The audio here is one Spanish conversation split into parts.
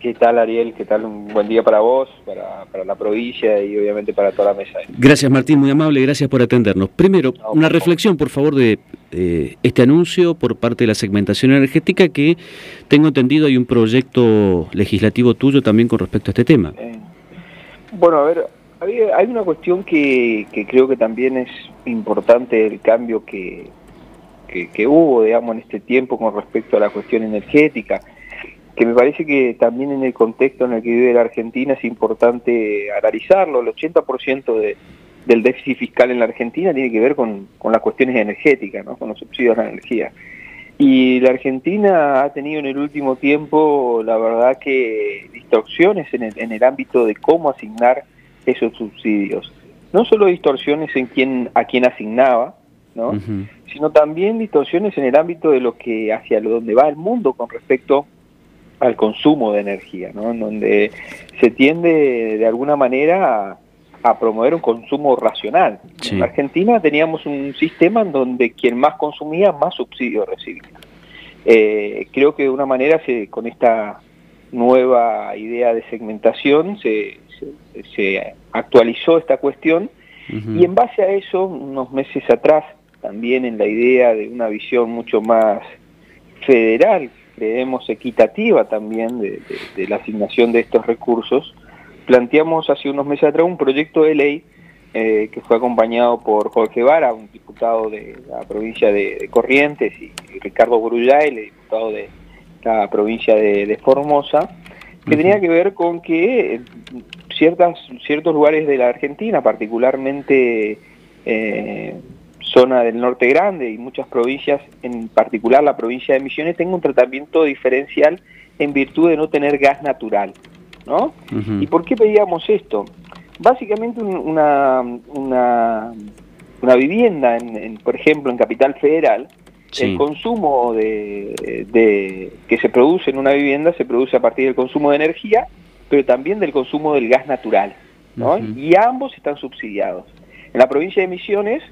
¿Qué tal Ariel? ¿Qué tal? Un buen día para vos, para, para la provincia y obviamente para toda la mesa. Gracias Martín, muy amable, gracias por atendernos. Primero, una reflexión por favor de este anuncio por parte de la segmentación energética que tengo entendido hay un proyecto legislativo tuyo también con respecto a este tema. Eh, bueno, a ver, hay, una cuestión que, que, creo que también es importante el cambio que, que, que hubo, digamos, en este tiempo con respecto a la cuestión energética que me parece que también en el contexto en el que vive la Argentina es importante analizarlo. El 80% de, del déficit fiscal en la Argentina tiene que ver con, las cuestiones energéticas, ¿no? con los subsidios a la energía. Y la Argentina ha tenido en el último tiempo, la verdad que distorsiones en el, en el ámbito de cómo asignar esos subsidios. No solo distorsiones en quién, a quién asignaba, ¿no? sino también distorsiones en el ámbito de lo que hacia lo donde va el mundo con respecto al consumo de energía, ¿no? en donde se tiende de alguna manera a, promover un consumo racional. En Argentina teníamos un sistema en donde quien más consumía, más subsidios recibía. Eh, creo que de una manera se, con esta nueva idea de segmentación se, se, actualizó esta cuestión y en base a eso, unos meses atrás, también en la idea de una visión mucho más federal creemos equitativa también de, la asignación de estos recursos, planteamos hace unos meses atrás un proyecto de ley eh, que fue acompañado por Jorge Vara, un diputado de la provincia de, Corrientes, y, Ricardo Grullay, el diputado de la provincia de, Formosa, que tenía que ver con que ciertas, ciertos lugares de la Argentina, particularmente eh, zona del norte grande y muchas provincias, en particular la provincia de Misiones, tenga un tratamiento diferencial en virtud de no tener gas natural. ¿no? ¿Y por qué pedíamos esto? Básicamente una, una, una vivienda, en, por ejemplo, en Capital Federal, el consumo de, de, que se produce en una vivienda se produce a partir del consumo de energía, pero también del consumo del gas natural. ¿no? Y ambos están subsidiados. En la provincia de Misiones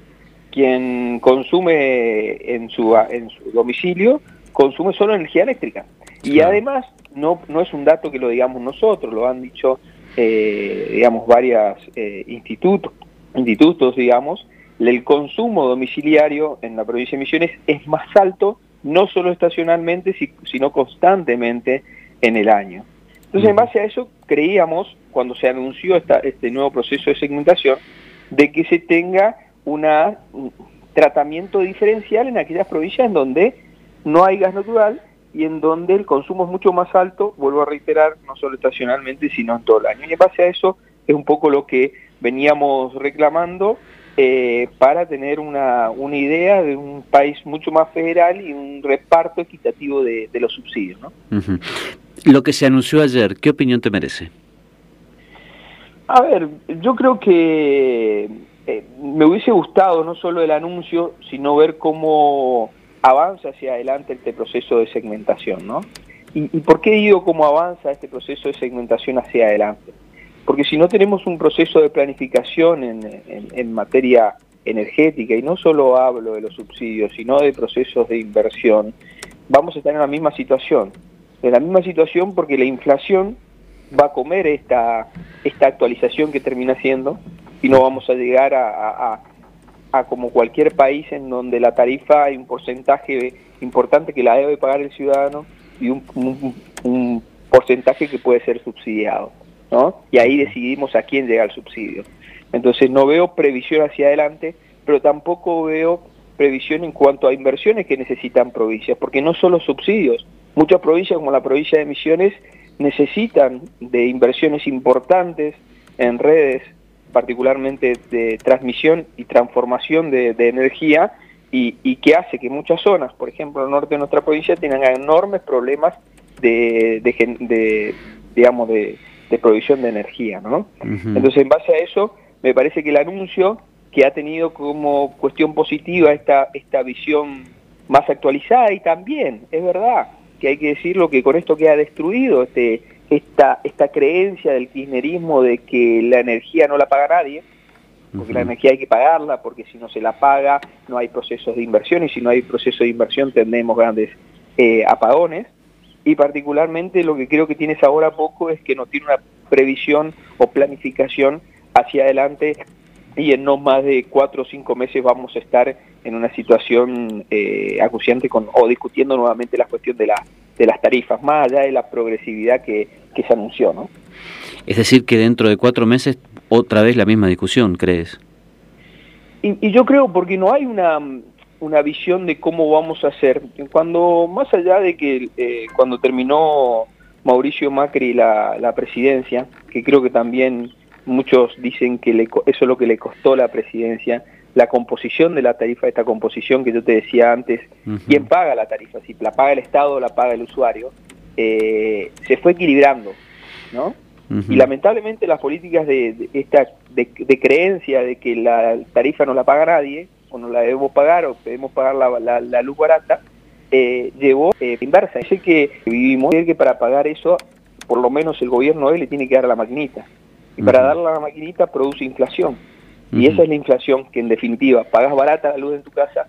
quien consume en su, en su domicilio, consume solo energía eléctrica. Y además, no, no es un dato que lo digamos nosotros, lo han dicho, eh, digamos, varios eh, institutos, institutos, digamos, el consumo domiciliario en la provincia de Misiones es más alto, no solo estacionalmente, sino constantemente en el año. Entonces, en base a eso, creíamos, cuando se anunció esta, este nuevo proceso de segmentación, de que se tenga una, un tratamiento diferencial en aquellas provincias en donde no hay gas natural y en donde el consumo es mucho más alto, vuelvo a reiterar, no solo estacionalmente, sino en todo el año. Y en base a eso es un poco lo que veníamos reclamando eh, para tener una, una, idea de un país mucho más federal y un reparto equitativo de, los subsidios. ¿no? Lo que se anunció ayer, ¿qué opinión te merece? A ver, yo creo que eh, me hubiese gustado no solo el anuncio, sino ver cómo avanza hacia adelante este proceso de segmentación, ¿no? ¿Y, por qué digo cómo avanza este proceso de segmentación hacia adelante? Porque si no tenemos un proceso de planificación en, materia energética, y no solo hablo de los subsidios, sino de procesos de inversión, vamos a estar en la misma situación. En la misma situación porque la inflación va a comer esta, esta actualización que termina siendo y no vamos a llegar a, como cualquier país en donde la tarifa hay un porcentaje importante que la debe pagar el ciudadano y un, porcentaje que puede ser subsidiado, ¿no? Y ahí decidimos a quién llega el subsidio. Entonces no veo previsión hacia adelante, pero tampoco veo previsión en cuanto a inversiones que necesitan provincias, porque no solo subsidios, muchas provincias como la provincia de Misiones necesitan de inversiones importantes en redes particularmente de transmisión y transformación de, energía y, que hace que muchas zonas, por ejemplo el norte de nuestra provincia, tengan enormes problemas de, digamos, de, provisión de energía. ¿no? Entonces, en base a eso, me parece que el anuncio que ha tenido como cuestión positiva esta, esta visión más actualizada y también, es verdad, que hay que decirlo que con esto queda destruido este esta, esta creencia del kirchnerismo de que la energía no la paga nadie, porque la energía hay que pagarla, porque si no se la paga no hay procesos de inversión y si no hay procesos de inversión tendremos grandes eh, apagones. y particularmente lo que creo que tiene sabor a poco es que no tiene una previsión o planificación hacia adelante y en no más de cuatro o cinco meses vamos a estar en una situación eh, acuciante con, o discutiendo nuevamente la cuestión de, la, de las tarifas, más allá de la progresividad que, que se anunció. ¿no? Es decir, que dentro de cuatro meses otra vez la misma discusión, ¿crees? Y, yo creo porque no hay una, una visión de cómo vamos a hacer. Cuando, más allá de que eh, cuando terminó Mauricio Macri la, la presidencia, que creo que también muchos dicen que eso es lo que le costó la presidencia, la composición de la tarifa, esta composición que yo te decía antes, ¿quién paga la tarifa? Si la paga el Estado o la paga el usuario, eh, se fue equilibrando, ¿no? Y lamentablemente las políticas de, esta de, creencia de que la tarifa no la paga nadie, o no la debemos pagar, o debemos pagar la, la, luz barata, eh, llevó eh, inversa. Sé que vivimos que para pagar eso, por lo menos el gobierno de él le tiene que dar la maquinita. Y para darle a la maquinita produce inflación. Y esa es la inflación que en definitiva pagas barata la luz en tu casa,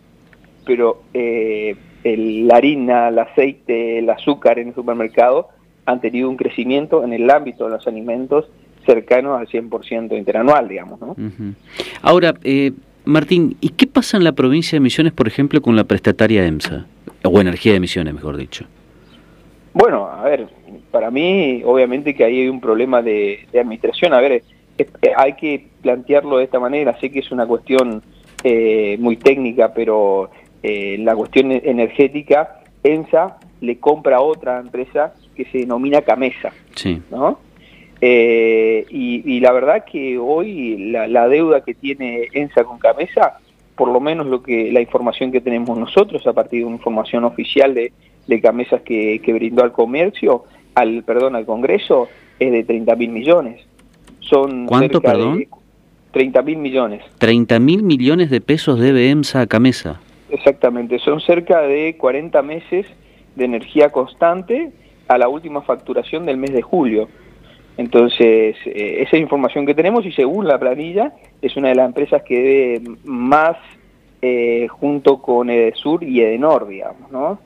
pero eh, el, la harina, el aceite, el azúcar en el supermercado han tenido un crecimiento en el ámbito de los alimentos cercano al 100% interanual, digamos. ¿no? Ahora, eh, Martín, ¿y qué pasa en la provincia de Misiones, por ejemplo, con la prestataria EMSA? O Energía de Misiones, mejor dicho. Bueno, a ver, para mí, obviamente que ahí hay un problema de, administración. A ver, hay que plantearlo de esta manera. Sé que es una cuestión eh, muy técnica, pero eh, la cuestión energética, ENSA le compra a otra empresa que se denomina Camesa. Sí. ¿no? Eh, y, la verdad que hoy la, deuda que tiene ENSA con Camesa, por lo menos lo que la información que tenemos nosotros a partir de una información oficial de, de Camesas que, que brindó al comercio, al perdón, al Congreso, es de 30 mil millones. Son ¿Cuánto, perdón? 30 mil millones. 30 mil millones de pesos debe EMSA a Camesa. Exactamente, son cerca de 40 meses de energía constante a la última facturación del mes de julio. Entonces, eh, esa información que tenemos y según la planilla, es una de las empresas que debe más eh, junto con Edesur y Edenor, digamos, ¿no?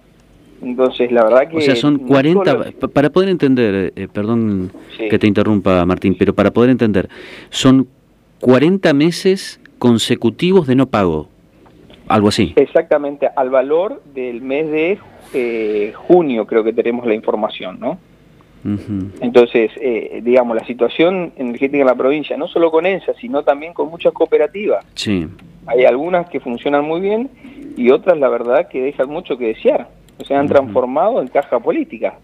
Entonces, la verdad que... O sea, son 40, para poder entender, eh, perdón que te interrumpa Martín, pero para poder entender, son 40 meses consecutivos de no pago, algo así. Exactamente, al valor del mes de eh, junio creo que tenemos la información, ¿no? Entonces, eh, digamos, la situación energética en la provincia, no solo con ENSA, sino también con muchas cooperativas. Sí. Hay algunas que funcionan muy bien y otras, la verdad, que dejan mucho que desear. Se han transformado en caja política.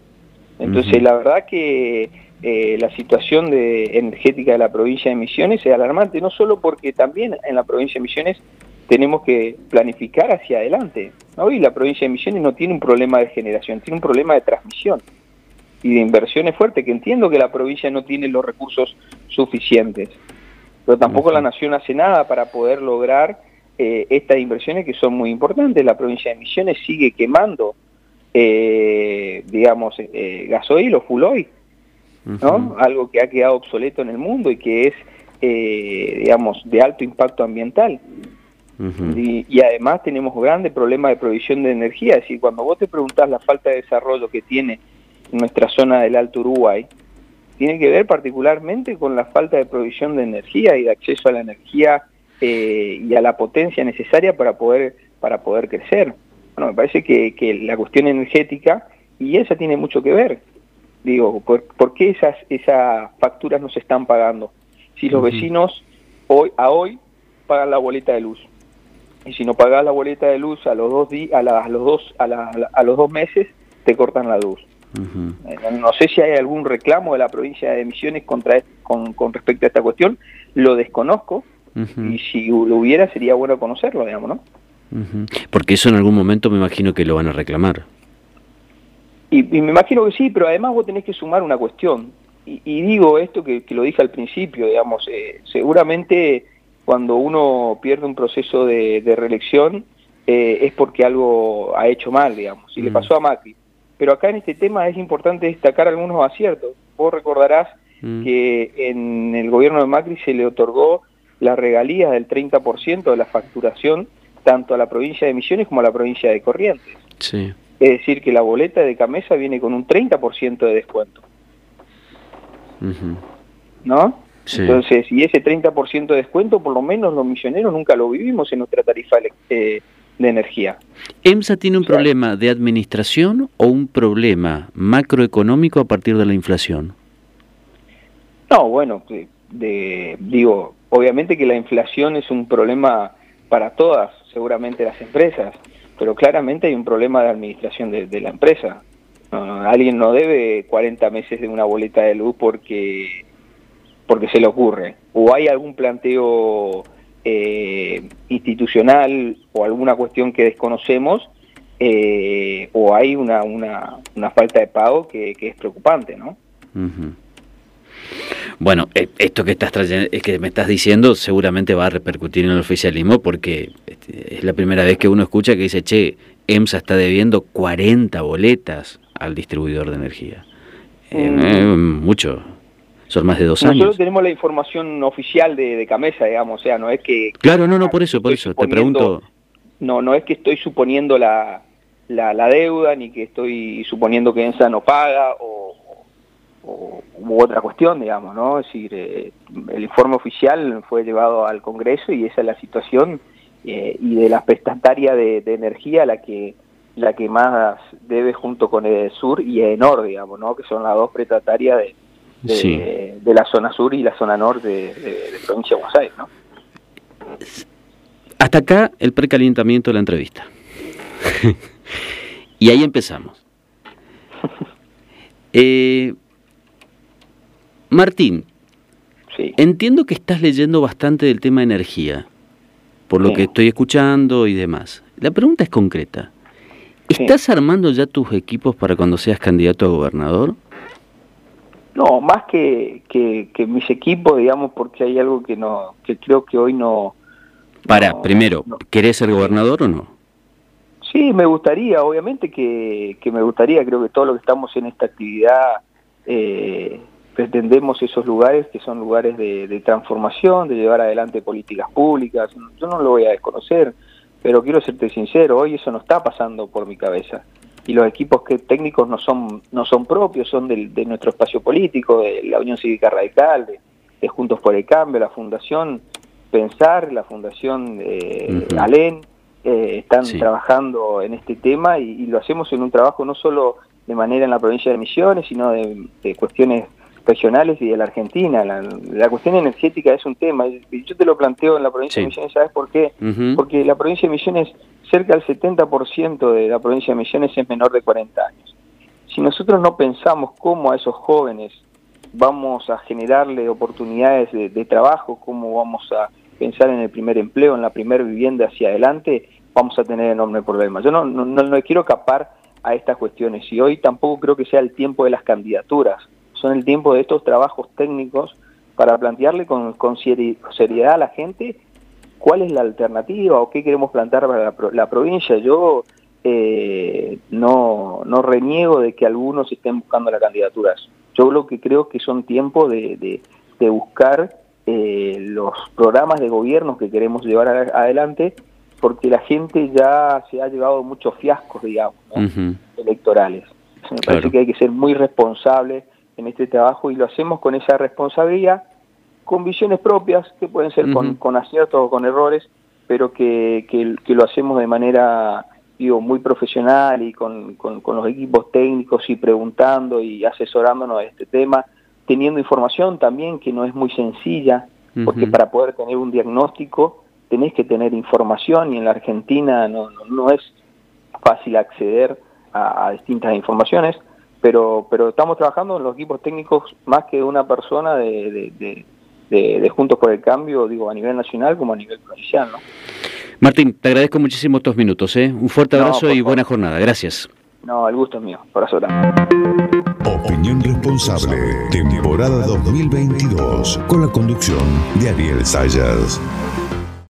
Entonces, la verdad que eh, la situación de, energética de la provincia de Misiones es alarmante, no solo porque también en la provincia de Misiones tenemos que planificar hacia adelante. Hoy la provincia de Misiones no tiene un problema de generación, tiene un problema de transmisión y de inversiones fuertes, que entiendo que la provincia no tiene los recursos suficientes, pero tampoco la nación hace nada para poder lograr eh, estas inversiones que son muy importantes. La provincia de Misiones sigue quemando, eh, digamos, eh, gasoil o full oil, ¿no? Algo que ha quedado obsoleto en el mundo y que es, eh, digamos, de alto impacto ambiental y, además tenemos grandes problemas de provisión de energía. Es decir, cuando vos te preguntás la falta de desarrollo que tiene nuestra zona del Alto Uruguay, tiene que ver particularmente con la falta de provisión de energía y de acceso a la energía eh, y a la potencia necesaria para poder, para poder crecer. Bueno, me parece que, que la cuestión energética, y esa tiene mucho que ver, digo, ¿por, qué esas, esas facturas no se están pagando? Si los vecinos hoy a hoy pagan la boleta de luz, y si no pagas la boleta de luz a los dos a, los dos a, los dos meses te cortan la luz. Eh, no sé si hay algún reclamo de la provincia de Misiones contra con, con respecto a esta cuestión. Lo desconozco. Y si lo hubiera sería bueno conocerlo digamos no porque eso en algún momento me imagino que lo van a reclamar y, me imagino que sí pero además vos tenés que sumar una cuestión y, digo esto que, lo dije al principio digamos eh, seguramente cuando uno pierde un proceso de, reelección eh, es porque algo ha hecho mal, digamos, y le mm. pasó a Macri. Pero acá en este tema es importante destacar algunos aciertos. Vos recordarás mm. que en el gobierno de Macri se le otorgó la regalía del 30% de la facturación tanto a la provincia de Misiones como a la provincia de Corrientes. Sí. Es decir, que la boleta de Camesa viene con un 30% de descuento. ¿No? Entonces, y ese 30% de descuento, por lo menos los milloneros nunca lo vivimos en nuestra tarifa eh, de energía. ¿EMSA tiene un problema de administración o un problema macroeconómico a partir de la inflación? No, bueno, de, digo, obviamente que la inflación es un problema para todas, seguramente las empresas, pero claramente hay un problema de administración de, la empresa. alguien no debe 40 meses de una boleta de luz porque, porque se le ocurre. O hay algún planteo eh, institucional o alguna cuestión que desconocemos, eh, o hay una, una, una, falta de pago que, es preocupante, ¿no? Bueno, eh, esto que estás trayendo, que me estás diciendo seguramente va a repercutir en el oficialismo porque este, es la primera vez que uno escucha que dice, che, EMSA está debiendo 40 boletas al distribuidor de energía. Mm. mucho, son más de dos años. Nosotros tenemos la información oficial de, Camesa, digamos, o sea, no es que... Claro, no, no, por eso, por eso, te pregunto... No, no es que estoy suponiendo la, la, deuda, ni que estoy suponiendo que EMSA no paga, o, u otra cuestión, digamos, ¿no? Es decir, eh, el informe oficial fue llevado al Congreso y esa es la situación, eh, y de la prestataria de, energía la que la que más debe junto con el Sur y Enor, digamos, ¿no? Que son las dos prestatarias de de, la zona sur y la zona norte de, de, provincia de Buenos Aires, ¿no? Hasta acá el precalentamiento de la entrevista. y ahí empezamos. Eh, Martín, sí. entiendo que estás leyendo bastante del tema energía, por lo que estoy escuchando y demás. La pregunta es concreta. ¿Estás armando ya tus equipos para cuando seas candidato a gobernador? No, más que, que, mis equipos, digamos, porque hay algo que no que creo que hoy no... Para, primero, ¿querés ser gobernador o no? Sí, me gustaría, obviamente que, que me gustaría, creo que todos los que estamos en esta actividad eh, pretendemos esos lugares que son lugares de, de, transformación, de llevar adelante políticas públicas, yo no lo voy a desconocer, pero quiero serte sincero, hoy eso no está pasando por mi cabeza. Y los equipos que técnicos no son no son propios, son de nuestro espacio político, de la Unión Cívica Radical, de, Juntos por el Cambio, la Fundación Pensar, la Fundación eh, Alén, eh, están trabajando en este tema y, lo hacemos en un trabajo no solo de manera en la provincia de Misiones, sino de, cuestiones regionales y de la Argentina. La, cuestión energética es un tema, yo te lo planteo en la provincia de Misiones, ¿sabes por qué? Porque la provincia de Misiones cerca del 70% de la provincia de Misiones es menor de 40 años. Si nosotros no pensamos cómo a esos jóvenes vamos a generarle oportunidades de, trabajo, cómo vamos a pensar en el primer empleo, en la primera vivienda hacia adelante, vamos a tener enormes problemas. Yo no, no, no, quiero capar a estas cuestiones y hoy tampoco creo que sea el tiempo de las candidaturas, son el tiempo de estos trabajos técnicos para plantearle con, con seriedad a la gente cuál es la alternativa o qué queremos plantar para la, provincia. Yo eh, no, no reniego de que algunos estén buscando las candidaturas. Yo lo que creo que son tiempos de, de, buscar eh, los programas de gobierno que queremos llevar adelante, porque la gente ya se ha llevado muchos fiascos, digamos, electorales. Me parece que hay que ser muy responsable en este trabajo y lo hacemos con esa responsabilidad con visiones propias, que pueden ser con, aciertos o con errores, pero que, que, lo hacemos de manera digo, muy profesional y con, con, los equipos técnicos y preguntando y asesorándonos de este tema, teniendo información también que no es muy sencilla, porque para poder tener un diagnóstico tenés que tener información y en la Argentina no, no, es fácil acceder a, distintas informaciones, pero, pero estamos trabajando en los equipos técnicos más que una persona de de, Juntos por el Cambio, digo, a nivel nacional como a nivel provincial. ¿no? Martín, te agradezco muchísimo estos minutos. ¿eh? Un fuerte abrazo y buena jornada. Gracias. No, el gusto es mío. Abrazo grande. Opinión responsable, temporada 2022, con la conducción de Ariel Sayas.